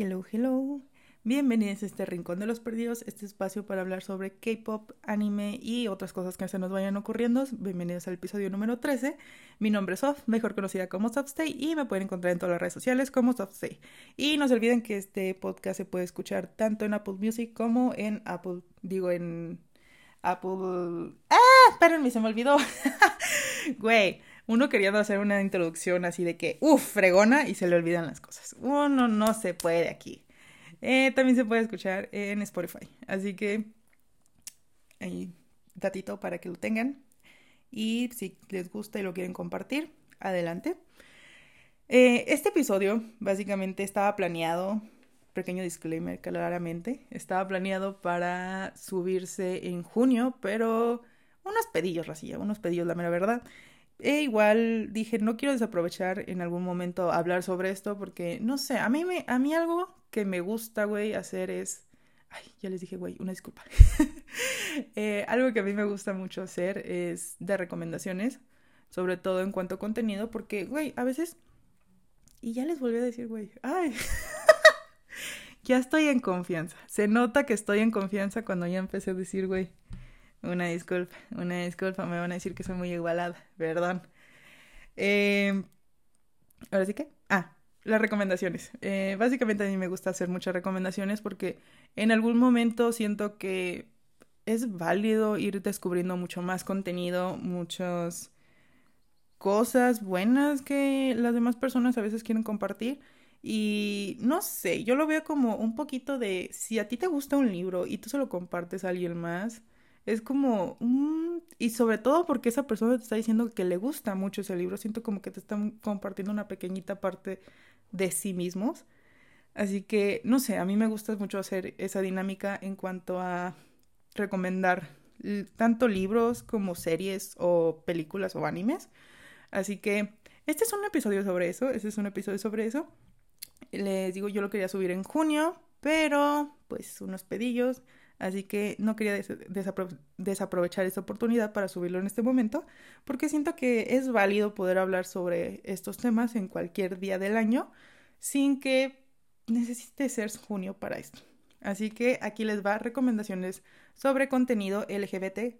Hello, hello. Bienvenidos a este Rincón de los Perdidos, este espacio para hablar sobre K-pop, anime y otras cosas que se nos vayan ocurriendo. Bienvenidos al episodio número 13. Mi nombre es Soft, mejor conocida como Softstay, y me pueden encontrar en todas las redes sociales como Softstay. Y no se olviden que este podcast se puede escuchar tanto en Apple Music como en Apple, digo en Apple. ¡Ah! Espérenme, se me olvidó. Güey uno queriendo hacer una introducción así de que, uff, fregona, y se le olvidan las cosas. Uno no se puede aquí. Eh, también se puede escuchar en Spotify. Así que, ahí, datito para que lo tengan. Y si les gusta y lo quieren compartir, adelante. Eh, este episodio básicamente estaba planeado, pequeño disclaimer claramente, estaba planeado para subirse en junio, pero unos pedillos, Racilla, unos pedillos, la mera verdad. E igual dije, no quiero desaprovechar en algún momento hablar sobre esto porque, no sé, a mí, me, a mí algo que me gusta, güey, hacer es... Ay, ya les dije, güey, una disculpa. Eh, algo que a mí me gusta mucho hacer es de recomendaciones, sobre todo en cuanto a contenido, porque, güey, a veces... Y ya les volví a decir, güey, ay. ya estoy en confianza. Se nota que estoy en confianza cuando ya empecé a decir, güey, una disculpa, una disculpa, me van a decir que soy muy igualada, perdón. Eh, Ahora sí que, ah, las recomendaciones. Eh, básicamente a mí me gusta hacer muchas recomendaciones porque en algún momento siento que es válido ir descubriendo mucho más contenido, muchas cosas buenas que las demás personas a veces quieren compartir. Y no sé, yo lo veo como un poquito de si a ti te gusta un libro y tú se lo compartes a alguien más, es como, y sobre todo porque esa persona te está diciendo que le gusta mucho ese libro, siento como que te están compartiendo una pequeñita parte de sí mismos. Así que, no sé, a mí me gusta mucho hacer esa dinámica en cuanto a recomendar tanto libros como series o películas o animes. Así que este es un episodio sobre eso, este es un episodio sobre eso. Les digo, yo lo quería subir en junio, pero pues unos pedillos Así que no quería desaprovechar esta oportunidad para subirlo en este momento, porque siento que es válido poder hablar sobre estos temas en cualquier día del año sin que necesite ser junio para esto. Así que aquí les va recomendaciones sobre contenido LGBT.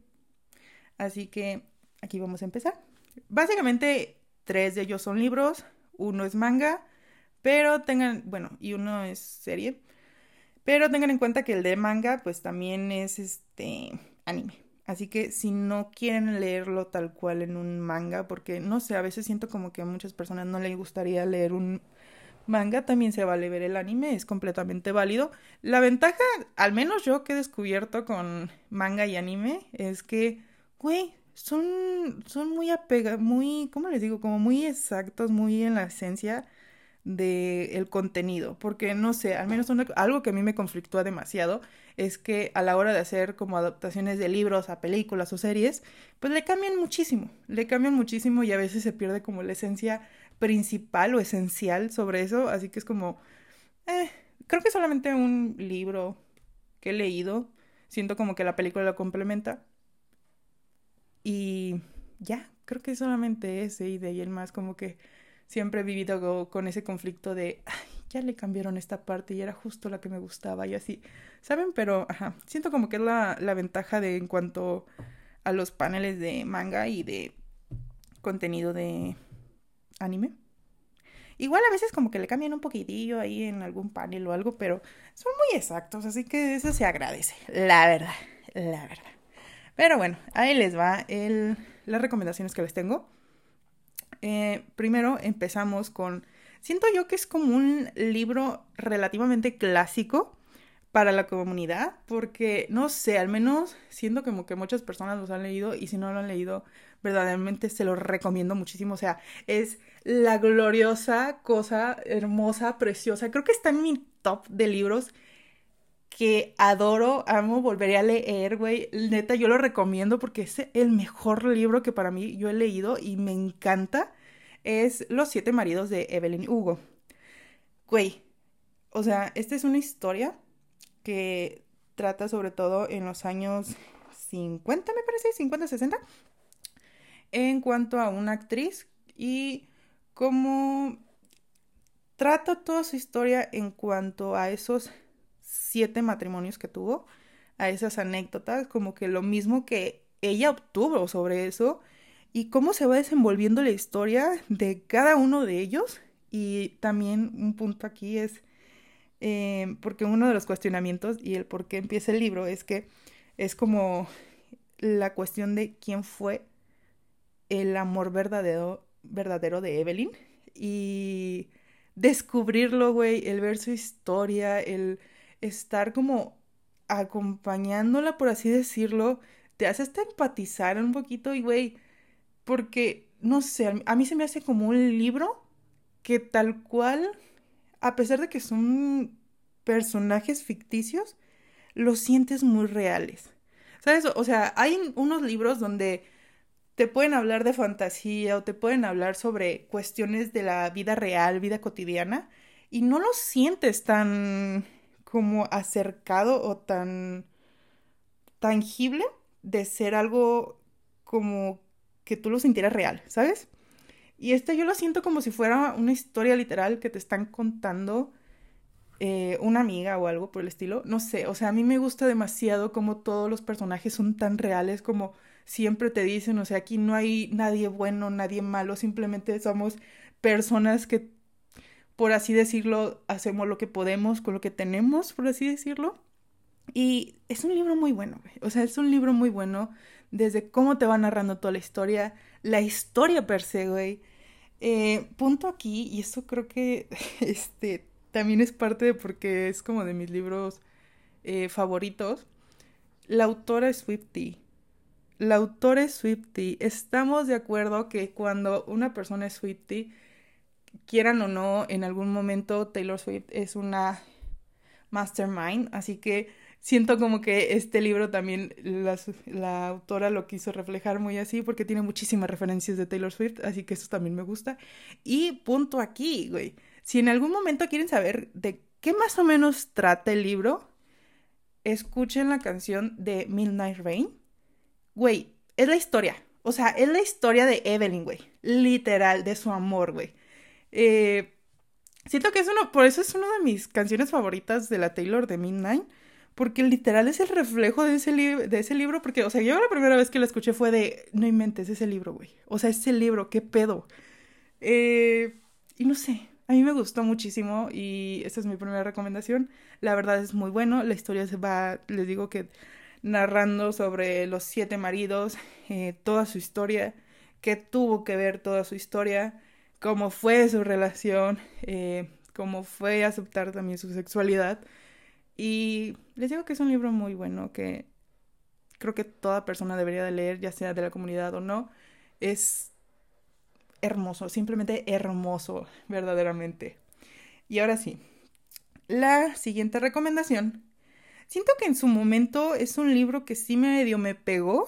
Así que aquí vamos a empezar. Básicamente, tres de ellos son libros, uno es manga, pero tengan, bueno, y uno es serie. Pero tengan en cuenta que el de manga, pues también es este anime. Así que si no quieren leerlo tal cual en un manga, porque no sé, a veces siento como que a muchas personas no les gustaría leer un manga, también se vale ver el anime, es completamente válido. La ventaja, al menos yo que he descubierto con manga y anime, es que, güey, son, son muy apegados, muy, ¿cómo les digo? Como muy exactos, muy en la esencia del el contenido, porque no sé, al menos algo que a mí me conflictúa demasiado es que a la hora de hacer como adaptaciones de libros a películas o series, pues le cambian muchísimo, le cambian muchísimo y a veces se pierde como la esencia principal o esencial sobre eso, así que es como, eh, creo que solamente un libro que he leído, siento como que la película lo complementa y ya, creo que solamente ese y de ahí el más como que siempre he vivido con ese conflicto de, ay, ya le cambiaron esta parte y era justo la que me gustaba y así, ¿saben? Pero, ajá, siento como que es la, la ventaja de en cuanto a los paneles de manga y de contenido de anime. Igual a veces como que le cambian un poquitillo ahí en algún panel o algo, pero son muy exactos, así que eso se agradece, la verdad, la verdad. Pero bueno, ahí les va el, las recomendaciones que les tengo. Eh, primero empezamos con, siento yo que es como un libro relativamente clásico para la comunidad, porque no sé, al menos siento como que muchas personas los han leído y si no lo han leído, verdaderamente se lo recomiendo muchísimo. O sea, es la gloriosa cosa hermosa, preciosa. Creo que está en mi top de libros que adoro, amo, volveré a leer, güey. Neta, yo lo recomiendo porque es el mejor libro que para mí yo he leído y me encanta. Es Los siete maridos de Evelyn Hugo. Güey, o sea, esta es una historia que trata sobre todo en los años 50, me parece, 50, 60, en cuanto a una actriz y cómo trata toda su historia en cuanto a esos siete matrimonios que tuvo, a esas anécdotas, como que lo mismo que ella obtuvo sobre eso y cómo se va desenvolviendo la historia de cada uno de ellos. Y también un punto aquí es, eh, porque uno de los cuestionamientos y el por qué empieza el libro es que es como la cuestión de quién fue el amor verdadero, verdadero de Evelyn y descubrirlo, güey, el ver su historia, el estar como acompañándola, por así decirlo, te hace hasta empatizar un poquito y, güey, porque, no sé, a mí se me hace como un libro que tal cual, a pesar de que son personajes ficticios, los sientes muy reales. ¿Sabes? O sea, hay unos libros donde te pueden hablar de fantasía o te pueden hablar sobre cuestiones de la vida real, vida cotidiana, y no lo sientes tan como acercado o tan tangible de ser algo como que tú lo sintieras real, ¿sabes? Y este yo lo siento como si fuera una historia literal que te están contando eh, una amiga o algo por el estilo. No sé, o sea, a mí me gusta demasiado como todos los personajes son tan reales como siempre te dicen, o sea, aquí no hay nadie bueno, nadie malo, simplemente somos personas que por así decirlo, hacemos lo que podemos con lo que tenemos, por así decirlo. Y es un libro muy bueno. O sea, es un libro muy bueno desde cómo te va narrando toda la historia, la historia per se, güey. Eh, punto aquí, y esto creo que este, también es parte de porque es como de mis libros eh, favoritos. La autora es Swifty. La autora es Swifty. Estamos de acuerdo que cuando una persona es Swifty, quieran o no, en algún momento Taylor Swift es una mastermind, así que siento como que este libro también la, autora lo quiso reflejar muy así porque tiene muchísimas referencias de Taylor Swift, así que eso también me gusta. Y punto aquí, güey. Si en algún momento quieren saber de qué más o menos trata el libro, escuchen la canción de Midnight Rain. Güey, es la historia. O sea, es la historia de Evelyn, güey. Literal, de su amor, güey. Eh, siento que es uno, por eso es una de mis canciones favoritas de la Taylor de Midnight, porque literal es el reflejo de ese, de ese libro, porque, o sea, yo la primera vez que la escuché fue de, no inventes, ese libro, güey. O sea, ese libro, qué pedo. Eh, y no sé, a mí me gustó muchísimo y esta es mi primera recomendación. La verdad es muy bueno, la historia se va, les digo que narrando sobre los siete maridos, eh, toda su historia, que tuvo que ver toda su historia cómo fue su relación, eh, cómo fue aceptar también su sexualidad. Y les digo que es un libro muy bueno que creo que toda persona debería de leer, ya sea de la comunidad o no. Es hermoso, simplemente hermoso, verdaderamente. Y ahora sí, la siguiente recomendación. Siento que en su momento es un libro que sí medio me pegó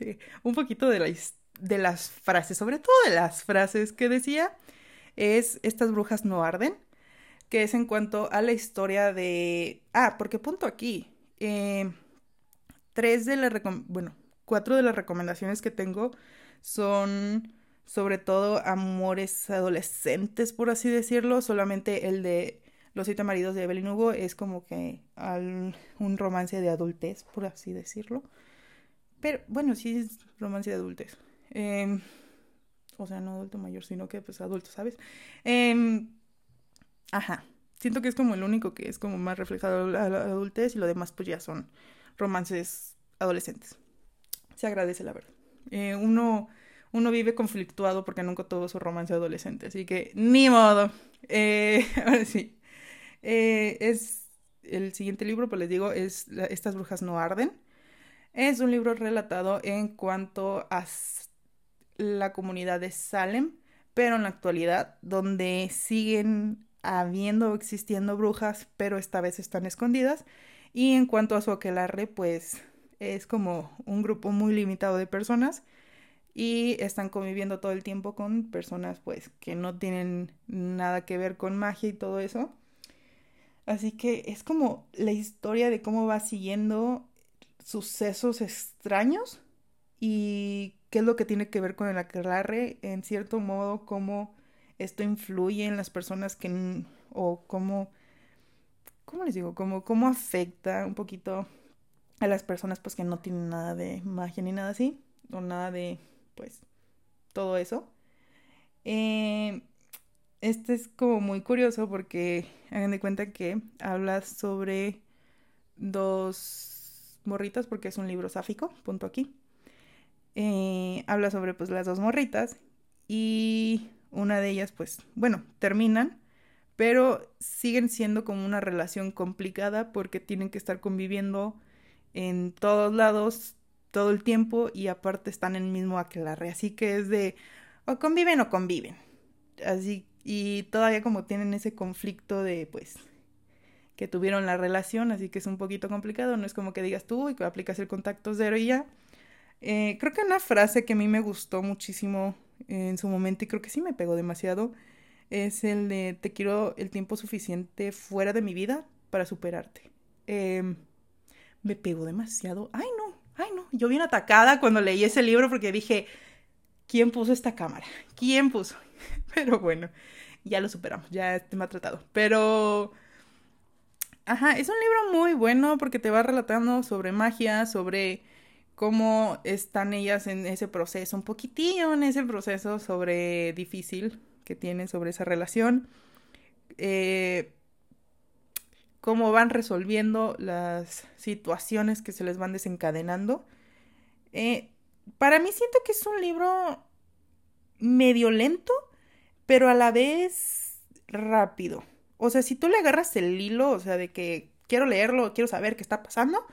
un poquito de de las frases, sobre todo de las frases que decía, es Estas brujas no arden, que es en cuanto a la historia de... Ah, porque punto aquí. Eh, tres de las... Bueno, cuatro de las recomendaciones que tengo son sobre todo amores adolescentes, por así decirlo. Solamente el de Los siete maridos de Evelyn Hugo es como que un romance de adultez, por así decirlo. Pero bueno, sí es romance de adultez. Em, o sea, no adulto mayor, sino que pues adulto, ¿sabes? Em, ajá. Siento que es como el único que es como más reflejado a la adultez y lo demás pues ya son romances adolescentes. Se agradece la verdad. Eh, uno, uno vive conflictuado porque nunca tuvo su romance adolescente, así que ni modo. Eh, ahora sí. Eh, es el siguiente libro, pues les digo, es Estas brujas no arden. Es un libro relatado en cuanto a la comunidad de Salem, pero en la actualidad, donde siguen habiendo o existiendo brujas, pero esta vez están escondidas. Y en cuanto a su aquelarre, pues es como un grupo muy limitado de personas y están conviviendo todo el tiempo con personas pues que no tienen nada que ver con magia y todo eso. Así que es como la historia de cómo va siguiendo sucesos extraños y qué es lo que tiene que ver con el aquelarre, en cierto modo, cómo esto influye en las personas que, o cómo, ¿cómo les digo? Cómo, cómo afecta un poquito a las personas pues que no tienen nada de magia ni nada así, o nada de, pues, todo eso. Este es como muy curioso porque hagan de cuenta que habla sobre dos morritas, porque es un libro sáfico, punto aquí. Eh, habla sobre pues las dos morritas y una de ellas pues, bueno, terminan, pero siguen siendo como una relación complicada porque tienen que estar conviviendo en todos lados todo el tiempo y aparte están en el mismo aquelarre, así que es de o conviven o conviven. Así y todavía como tienen ese conflicto de pues que tuvieron la relación, así que es un poquito complicado, no es como que digas tú y que aplicas el contacto cero y ya. Eh, creo que una frase que a mí me gustó muchísimo en su momento y creo que sí me pegó demasiado es el de te quiero el tiempo suficiente fuera de mi vida para superarte. Em, me pegó demasiado. Ay, no, ay, no. Yo bien atacada cuando leí ese libro porque dije, ¿quién puso esta cámara? ¿Quién puso? Pero bueno, ya lo superamos, ya este me ha tratado. Pero... Ajá, es un libro muy bueno porque te va relatando sobre magia, sobre cómo están ellas en ese proceso, un poquitillo en ese proceso sobre difícil que tienen sobre esa relación. Eh, cómo van resolviendo las situaciones que se les van desencadenando. Eh, para mí siento que es un libro medio lento, pero a la vez rápido. O sea, si tú le agarras el hilo, o sea, de que quiero leerlo, quiero saber qué está pasando,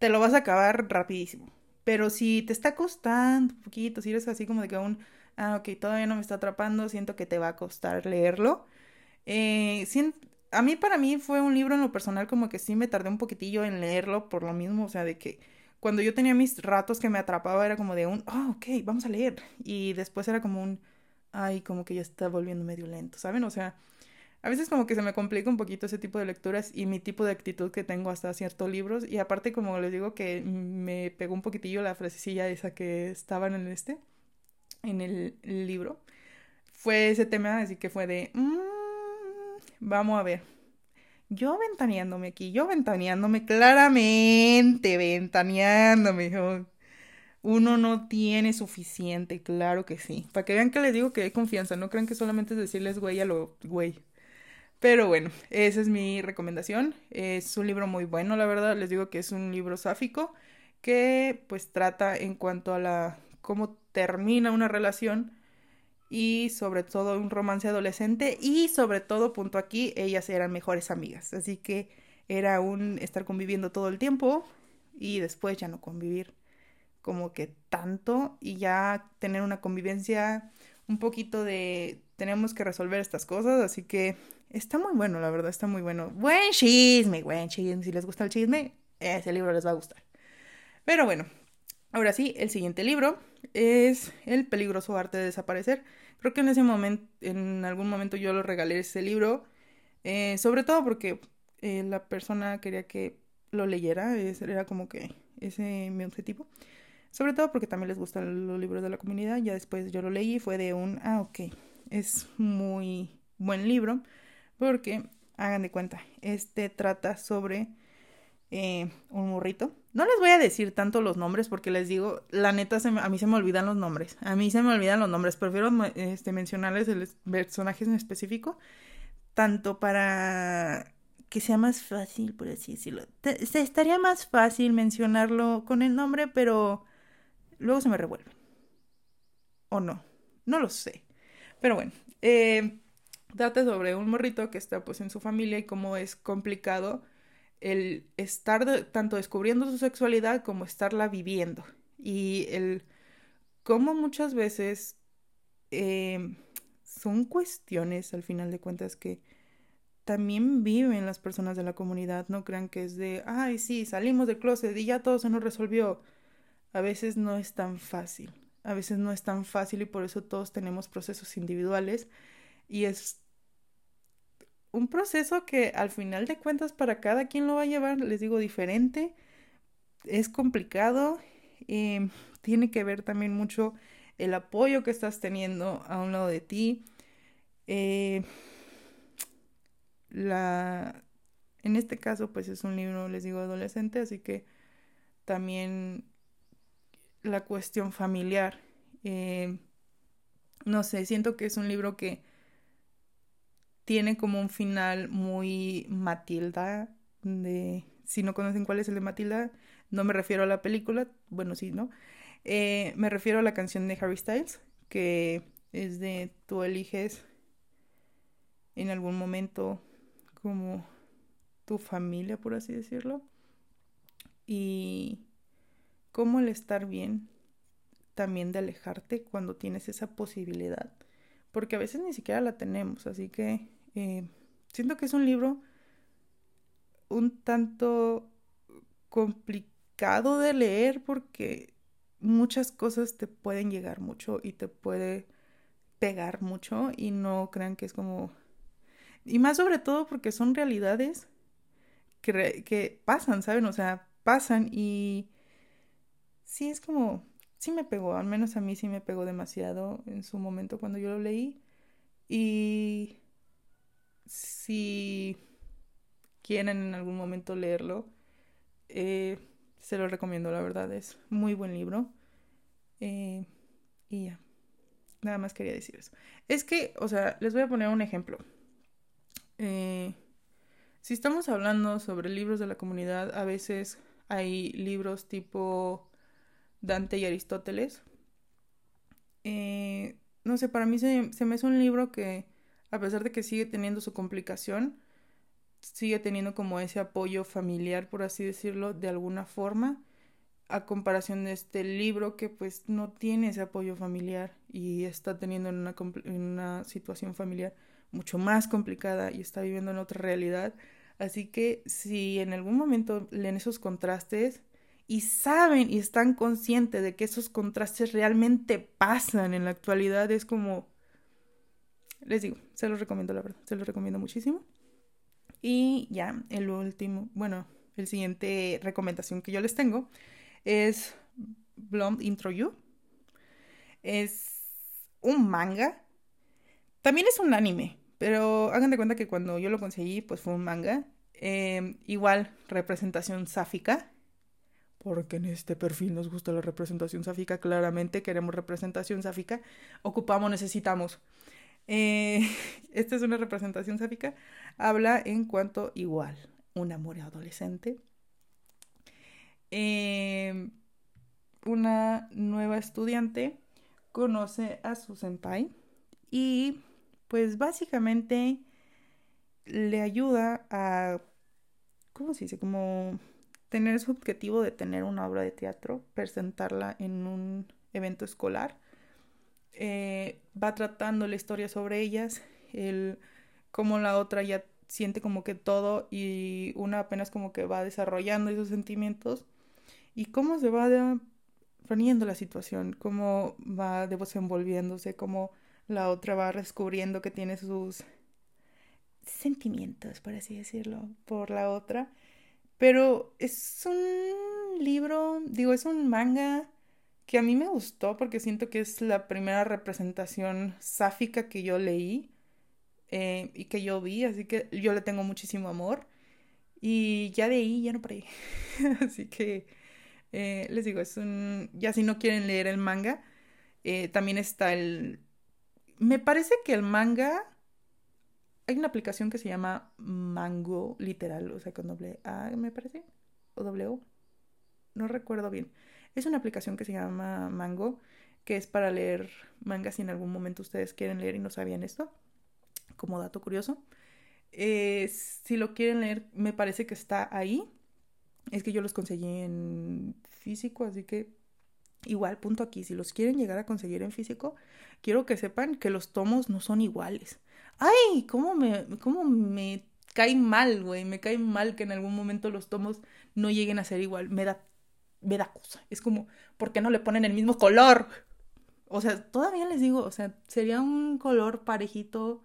te lo vas a acabar rapidísimo. Pero si te está costando un poquito, si eres así como de que aún, ah, ok, todavía no me está atrapando, siento que te va a costar leerlo. Eh, a mí para mí fue un libro en lo personal como que sí me tardé un poquitillo en leerlo por lo mismo, o sea, de que cuando yo tenía mis ratos que me atrapaba era como de un, oh, ok, vamos a leer. Y después era como un, ay, como que ya está volviendo medio lento, ¿saben? O sea, a veces como que se me complica un poquito ese tipo de lecturas y mi tipo de actitud que tengo hasta ciertos libros. Y aparte, como les digo, que me pegó un poquitillo la frasecilla esa que estaba en este, en el, libro. Fue ese tema, así que fue de, mm, vamos a ver. Yo ventaneándome aquí, yo ventaneándome claramente, ventaneándome. Uno no tiene suficiente, claro que sí. Para que vean que les digo que hay confianza, no crean que solamente es decirles güey a lo güey. Pero bueno, esa es mi recomendación. Es un libro muy bueno, la verdad. Les digo que es un libro sáfico que pues trata en cuanto a la cómo termina una relación y sobre todo un romance adolescente y sobre todo, punto aquí, ellas eran mejores amigas. Así que era un estar conviviendo todo el tiempo y después ya no convivir como que tanto y ya tener una convivencia un poquito de tenemos que resolver estas cosas, así que está muy bueno, la verdad, está muy bueno. Buen chisme, buen chisme, si les gusta el chisme, ese libro les va a gustar. Pero bueno, ahora sí, el siguiente libro es El peligroso arte de desaparecer. Creo que en ese momento, en algún momento yo lo regalé ese libro, eh, sobre todo porque eh, la persona quería que lo leyera, era como que ese mi objetivo. Sobre todo porque también les gustan los libros de la comunidad. Ya después yo lo leí y fue de un, ah, ok, es muy buen libro. Porque, hagan de cuenta, este trata sobre eh, un morrito. No les voy a decir tanto los nombres porque les digo, la neta, a mí se me olvidan los nombres. A mí se me olvidan los nombres. Prefiero este, mencionarles el personaje en específico. Tanto para que sea más fácil, por así decirlo. Se estaría más fácil mencionarlo con el nombre, pero luego se me revuelve. O no. No lo sé. Pero bueno. Eh, trata sobre un morrito que está pues en su familia y cómo es complicado el estar tanto descubriendo su sexualidad como estarla viviendo. Y el cómo muchas veces em, son cuestiones, al final de cuentas, que también viven las personas de la comunidad. No crean que es de, ay, sí, salimos del closet y ya todo se nos resolvió. A veces no es tan fácil. A veces no es tan fácil y por eso todos tenemos procesos individuales y es un proceso que al final de cuentas para cada quien lo va a llevar, les digo, diferente, es complicado, eh, tiene que ver también mucho el apoyo que estás teniendo a un lado de ti. Eh, la, en este caso, pues es un libro, les digo, adolescente, así que también la cuestión familiar. Eh, no sé, siento que es un libro que tiene como un final muy Matilda, de, si no conocen cuál es el de Matilda, no me refiero a la película, bueno, sí, ¿no? Eh, me refiero a la canción de Harry Styles, que es de tú eliges en algún momento como tu familia, por así decirlo. Y cómo el estar bien también de alejarte cuando tienes esa posibilidad. Porque a veces ni siquiera la tenemos. Así que eh, siento que es un libro un tanto complicado de leer porque muchas cosas te pueden llegar mucho y te puede pegar mucho y no crean que es como... Y más sobre todo porque son realidades que, que pasan, ¿saben? O sea, pasan y sí es como... Sí me pegó, al menos a mí sí me pegó demasiado en su momento cuando yo lo leí. Y si quieren en algún momento leerlo, eh, se lo recomiendo, la verdad, es muy buen libro. Eh, y ya. Nada más quería decir eso. Es que, o sea, les voy a poner un ejemplo. Eh, si estamos hablando sobre libros de la comunidad, a veces hay libros tipo Dante y Aristóteles. Eh, no sé, para mí se, se me hace un libro que, a pesar de que sigue teniendo su complicación, sigue teniendo como ese apoyo familiar, por así decirlo, de alguna forma a comparación de este libro que pues no tiene ese apoyo familiar y está teniendo una, una situación familiar mucho más complicada y está viviendo en otra realidad. Así que si en algún momento leen esos contrastes y saben y están conscientes de que esos contrastes realmente pasan en la actualidad, es como, les digo, se los recomiendo la verdad, se los recomiendo muchísimo. Y ya, el último, bueno, el siguiente recomendación que yo les tengo es Blonde Intro You. Es un manga. También es un anime, pero hagan de cuenta que cuando yo lo conseguí, pues fue un manga. Em, igual, representación sáfica. Porque en este perfil nos gusta la representación sáfica. Claramente queremos representación sáfica. Ocupamos, necesitamos. Eh, esta es una representación sáfica. Habla en cuanto igual, un amor adolescente Em, una nueva estudiante conoce a su senpai y pues básicamente le ayuda a, ¿cómo se dice? Como tener su objetivo de tener una obra de teatro, presentarla en un evento escolar. Eh, va tratando la historia sobre ellas, el cómo la otra ya siente como que todo y una apenas como que va desarrollando esos sentimientos y cómo se va poniendo la situación, cómo va desenvolviéndose, cómo la otra va descubriendo que tiene sus sentimientos, por así decirlo, por la otra. Pero es un libro, digo, es un manga que a mí me gustó porque siento que es la primera representación sáfica que yo leí eh, y que yo vi, así que yo le tengo muchísimo amor. Y ya de ahí ya no paré. así que eh, les digo, es un... Ya si no quieren leer el manga, eh, también está el... Me parece que el manga... Hay una aplicación que se llama Mango, literal, o sea, con doble A, me parece, o W. No recuerdo bien. Es una aplicación que se llama Mango, que es para leer manga si en algún momento ustedes quieren leer y no sabían esto, como dato curioso. Eh, si lo quieren leer, me parece que está ahí. Es que yo los conseguí en físico, así que igual, punto aquí, si los quieren llegar a conseguir en físico, quiero que sepan que los tomos no son iguales. Ay, cómo me, cómo me cae mal, güey, me cae mal que en algún momento los tomos no lleguen a ser igual, me da, me da cosa. Es como, ¿por qué no le ponen el mismo color? O sea, todavía les digo, o sea, sería un color parejito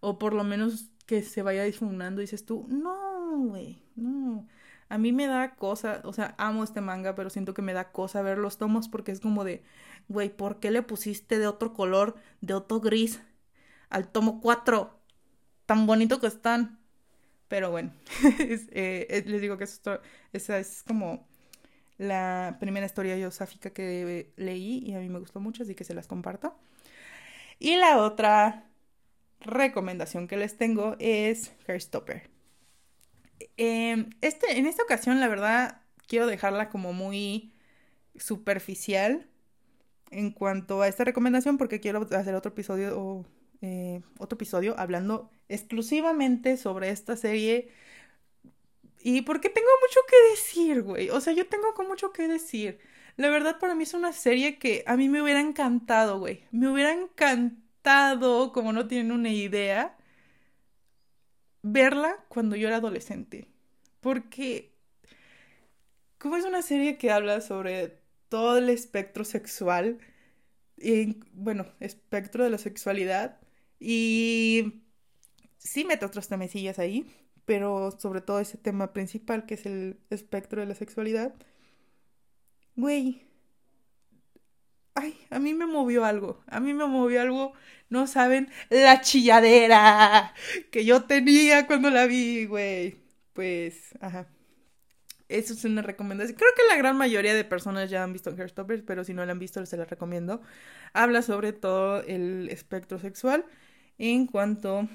o por lo menos que se vaya difuminando, dices tú, no, güey, no. A mí me da cosa, o sea, amo este manga, pero siento que me da cosa ver los tomos porque es como de, güey, ¿por qué le pusiste de otro color, de otro gris al tomo 4. Tan bonito que están. Pero bueno, eh, les digo que eso, esa es como la primera historia yosáfica que leí y a mí me gustó mucho, así que se las comparto. Y la otra recomendación que les tengo es Hairstopper. Eh, este, en esta ocasión, la verdad, quiero dejarla como muy superficial en cuanto a esta recomendación porque quiero hacer otro episodio eh, otro episodio hablando exclusivamente sobre esta serie y porque tengo mucho que decir, güey. O sea, yo tengo mucho que decir. La verdad para mí es una serie que a mí me hubiera encantado, güey. Me hubiera encantado, como no tienen una idea, verla cuando yo era adolescente. Porque como es una serie que habla sobre todo el espectro sexual, y, bueno, espectro de la sexualidad, y sí mete otros temecillas ahí, pero sobre todo ese tema principal que es el espectro de la sexualidad, güey, ay, a mí me movió algo, a mí me movió algo, no saben, la chilladera que yo tenía cuando la vi, güey, pues, ajá. Eso es una recomendación. Creo que la gran mayoría de personas ya han visto Hairstoppers, pero si no la han visto, se la recomiendo. Habla sobre todo el espectro sexual en cuanto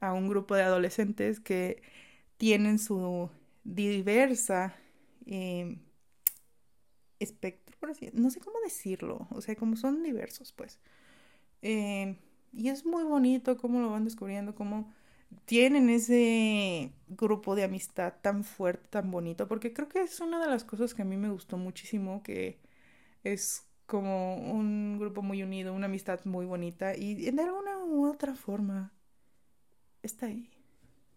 a un grupo de adolescentes que tienen su diversa eh, espectro, no sé cómo decirlo, o sea, como son diversos, pues. Eh, y es muy bonito cómo lo van descubriendo, cómo tienen ese grupo de amistad tan fuerte, tan bonito, porque creo que es una de las cosas que a mí me gustó muchísimo, que es como un grupo muy unido, una amistad muy bonita y de alguna u otra forma está ahí,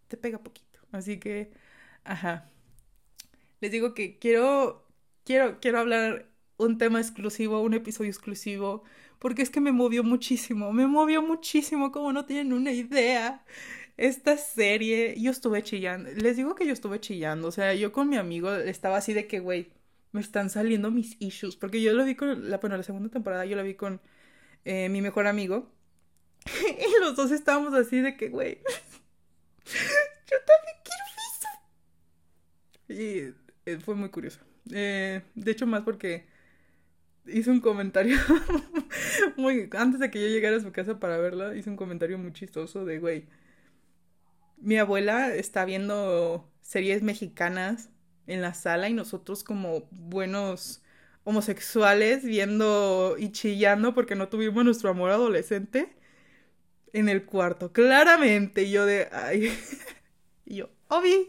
te pega poquito. Así que, ajá. Les digo que quiero, quiero, quiero hablar un tema exclusivo, un episodio exclusivo, porque es que me movió muchísimo, me movió muchísimo, como no tienen una idea esta serie, yo estuve chillando. Les digo que yo estuve chillando. O sea, yo con mi amigo estaba así de que, güey, me están saliendo mis issues. Porque yo lo vi con, la, bueno, la segunda temporada yo la vi con eh, mi mejor amigo. y los dos estábamos así de que, güey, yo también quiero eso. Y eh, fue muy curioso. Eh, de hecho, más porque hice un comentario muy antes de que yo llegara a su casa para verla, hice un comentario muy chistoso de, güey, mi abuela está viendo series mexicanas en la sala y nosotros como buenos homosexuales viendo y chillando porque no tuvimos nuestro amor adolescente en el cuarto. Claramente, yo de... Ay. yo, Obi.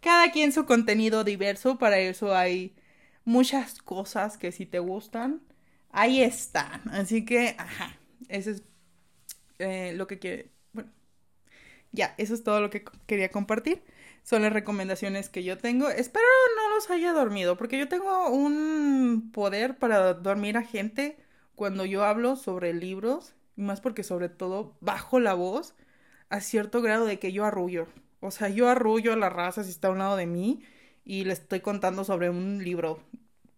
Cada quien su contenido diverso, para eso hay muchas cosas que si te gustan, ahí están. Así que, ajá, eso es eh, lo que quiere ya, eso es todo lo que quería compartir. Son las recomendaciones que yo tengo. Espero no los haya dormido, porque yo tengo un poder para dormir a gente cuando yo hablo sobre libros, más porque sobre todo bajo la voz a cierto grado de que yo arrullo. O sea, yo arrullo a la raza si está a un lado de mí y le estoy contando sobre un libro.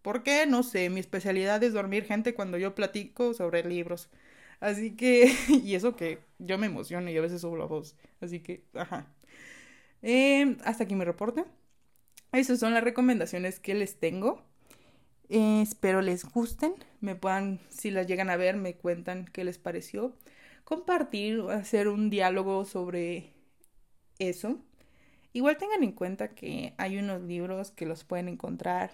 ¿Por qué? No sé, mi especialidad es dormir gente cuando yo platico sobre libros. Así que, y eso que yo me emociono y a veces subo la voz. Así que, ajá. Em, hasta aquí mi reporte. Esas son las recomendaciones que les tengo. Eh, espero les gusten. Me puedan, si las llegan a ver, me cuentan qué les pareció. Compartir, hacer un diálogo sobre eso. Igual tengan en cuenta que hay unos libros que los pueden encontrar.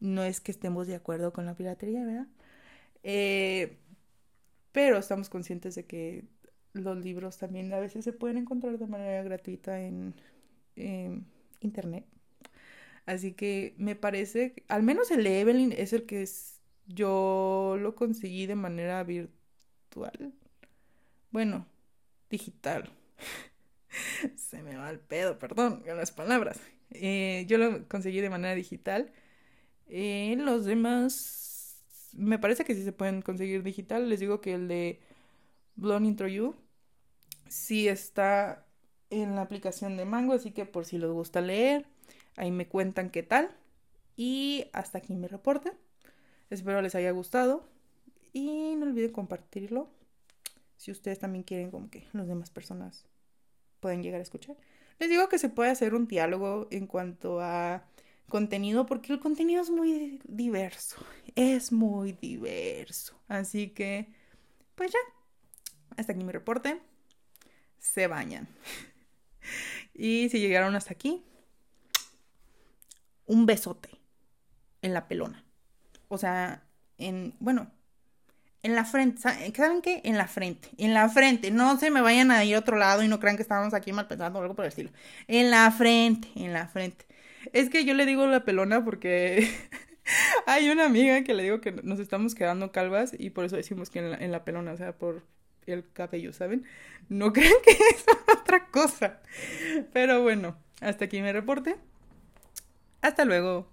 No es que estemos de acuerdo con la piratería, ¿verdad? Eh, pero estamos conscientes de que los libros también a veces se pueden encontrar de manera gratuita en, internet. Así que me parece, al menos el Evelyn es el que es, yo lo conseguí de manera virtual. Bueno, digital. se me va el pedo, perdón, las palabras. Eh, yo lo conseguí de manera digital. Eh, los demás me parece que sí se pueden conseguir digital. Les digo que el de Blonde Intro You sí está en la aplicación de Mango, así que por si les gusta leer, ahí me cuentan qué tal. Y hasta aquí mi reporte. Espero les haya gustado y no olviden compartirlo. si ustedes también quieren como que las demás personas pueden llegar a escuchar. Les digo que se puede hacer un diálogo en cuanto a contenido porque el contenido es muy diverso, es muy diverso. Así que, pues ya, hasta aquí mi reporte. Se bañan. y si llegaron hasta aquí, un besote en la pelona. O sea, en, bueno, en la frente, ¿saben qué? En la frente, en la frente, no se me vayan a ir a otro lado y no crean que estábamos aquí mal pensando o algo por el estilo. En la frente, en la frente. Es que yo le digo la pelona porque hay una amiga que le digo que nos estamos quedando calvas y por eso decimos que en la, en la pelona, o sea, por el cabello, ¿saben? No crean que es otra cosa. Pero bueno, hasta aquí mi reporte. Hasta luego.